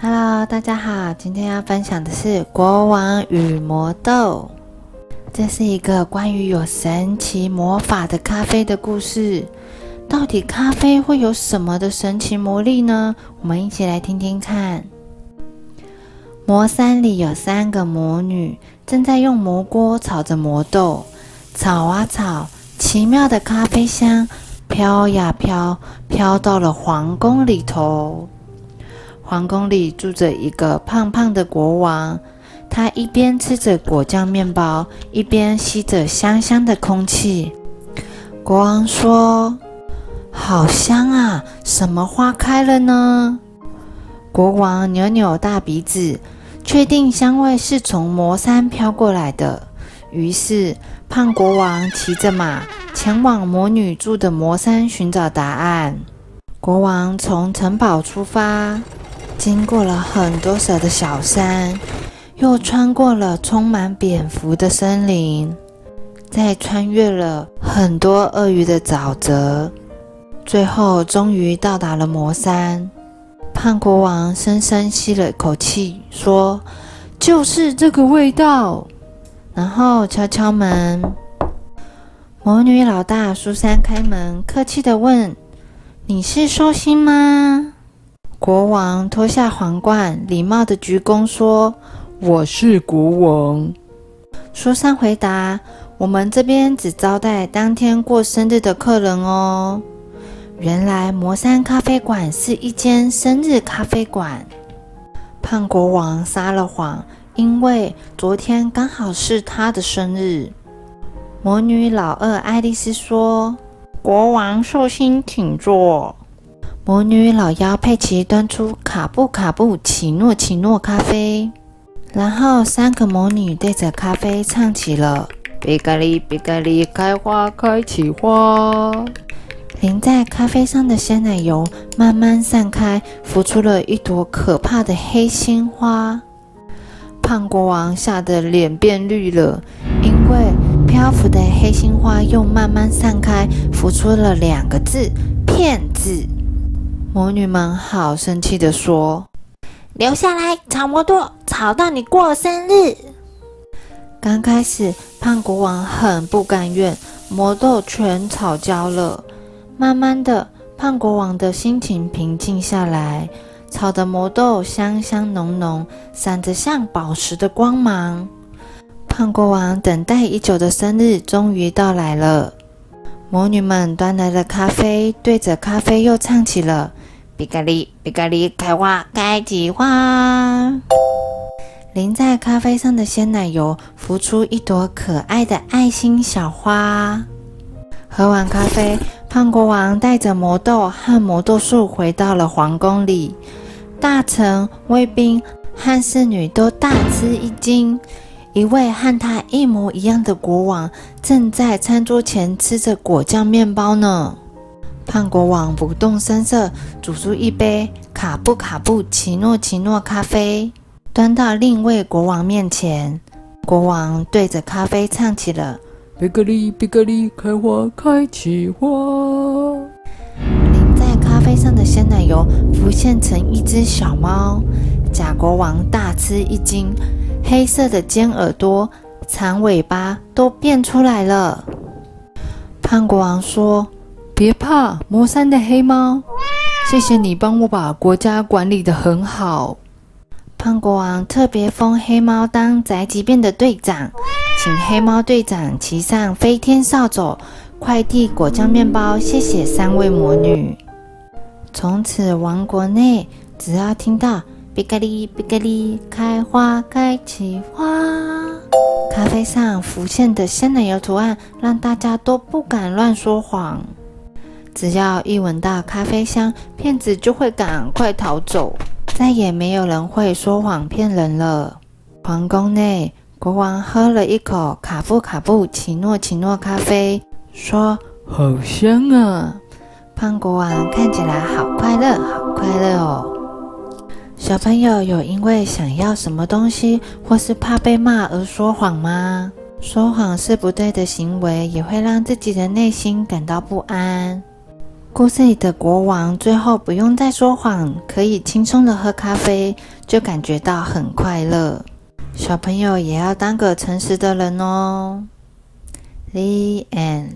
Hello，大家好，今天要分享的是《国王与魔豆》。这是一个关于有神奇魔法的咖啡的故事。到底咖啡会有什么的神奇魔力呢？我们一起来听听看。魔山里有三个魔女，正在用魔锅炒着魔豆，炒啊炒，奇妙的咖啡香飘呀飘，飘到了皇宫里头。皇宫里住着一个胖胖的国王，他一边吃着果酱面包，一边吸着香香的空气。国王说：“好香啊，什么花开了呢？”国王扭扭大鼻子，确定香味是从魔山飘过来的。于是，胖国王骑着马前往魔女住的魔山寻找答案。国王从城堡出发。经过了很多蛇的小山，又穿过了充满蝙蝠的森林，再穿越了很多鳄鱼的沼泽，最后终于到达了魔山。胖国王深深吸了一口气，说：“就是这个味道。”然后敲敲门。魔女老大苏珊开门，客气的问：“你是寿星吗？”国王脱下皇冠，礼貌的鞠躬说：“我是国王。”苏珊回答：“我们这边只招待当天过生日的客人哦。”原来魔山咖啡馆是一间生日咖啡馆。胖国王撒了谎，因为昨天刚好是他的生日。魔女老二爱丽丝说：“国王寿星，请坐。”魔女老妖佩奇端出卡布卡布奇诺奇诺咖啡，然后三个魔女对着咖啡唱起了“比格里比格里开花开起花”。淋在咖啡上的鲜奶油慢慢散开，浮出了一朵可怕的黑心花。胖国王吓得脸变绿了，因为漂浮的黑心花又慢慢散开，浮出了两个字：骗子。魔女们好生气的说：“留下来炒魔豆，炒到你过生日。”刚开始，胖国王很不甘愿，魔豆全炒焦了。慢慢的，胖国王的心情平静下来，炒的魔豆香香浓浓，闪着像宝石的光芒。胖国王等待已久的生日终于到来了。魔女们端来了咖啡，对着咖啡又唱起了。比格里，比格里，开花，开起花。淋在咖啡上的鲜奶油浮出一朵可爱的爱心小花。喝完咖啡，胖国王带着魔豆和魔豆树回到了皇宫里。大臣、卫兵和侍女都大吃一惊。一位和他一模一样的国王正在餐桌前吃着果酱面包呢。胖国王不动声色，煮出一杯卡布卡布奇诺奇诺咖啡，端到另一位国王面前。国王对着咖啡唱起了：“贝格里，贝格里，开花开起花。”淋在咖啡上的鲜奶油浮现成一只小猫。假国王大吃一惊，黑色的尖耳朵、长尾巴都变出来了。胖国王说。别怕，魔山的黑猫，谢谢你帮我把国家管理得很好。胖国王特别封黑猫当宅急便的队长，请黑猫队长骑上飞天扫帚，快递果酱面包。谢谢三位魔女。从此，王国内只要听到“比格里比格里，开花开起花”，咖啡上浮现的鲜奶油图案，让大家都不敢乱说谎。只要一闻到咖啡香，骗子就会赶快逃走，再也没有人会说谎骗人了。皇宫内，国王喝了一口卡布卡布奇诺奇诺咖啡，说：“好香啊！”胖国王看起来好快乐，好快乐哦。小朋友有因为想要什么东西，或是怕被骂而说谎吗？说谎是不对的行为，也会让自己的内心感到不安。故事里的国王最后不用再说谎，可以轻松的喝咖啡，就感觉到很快乐。小朋友也要当个诚实的人哦。The end.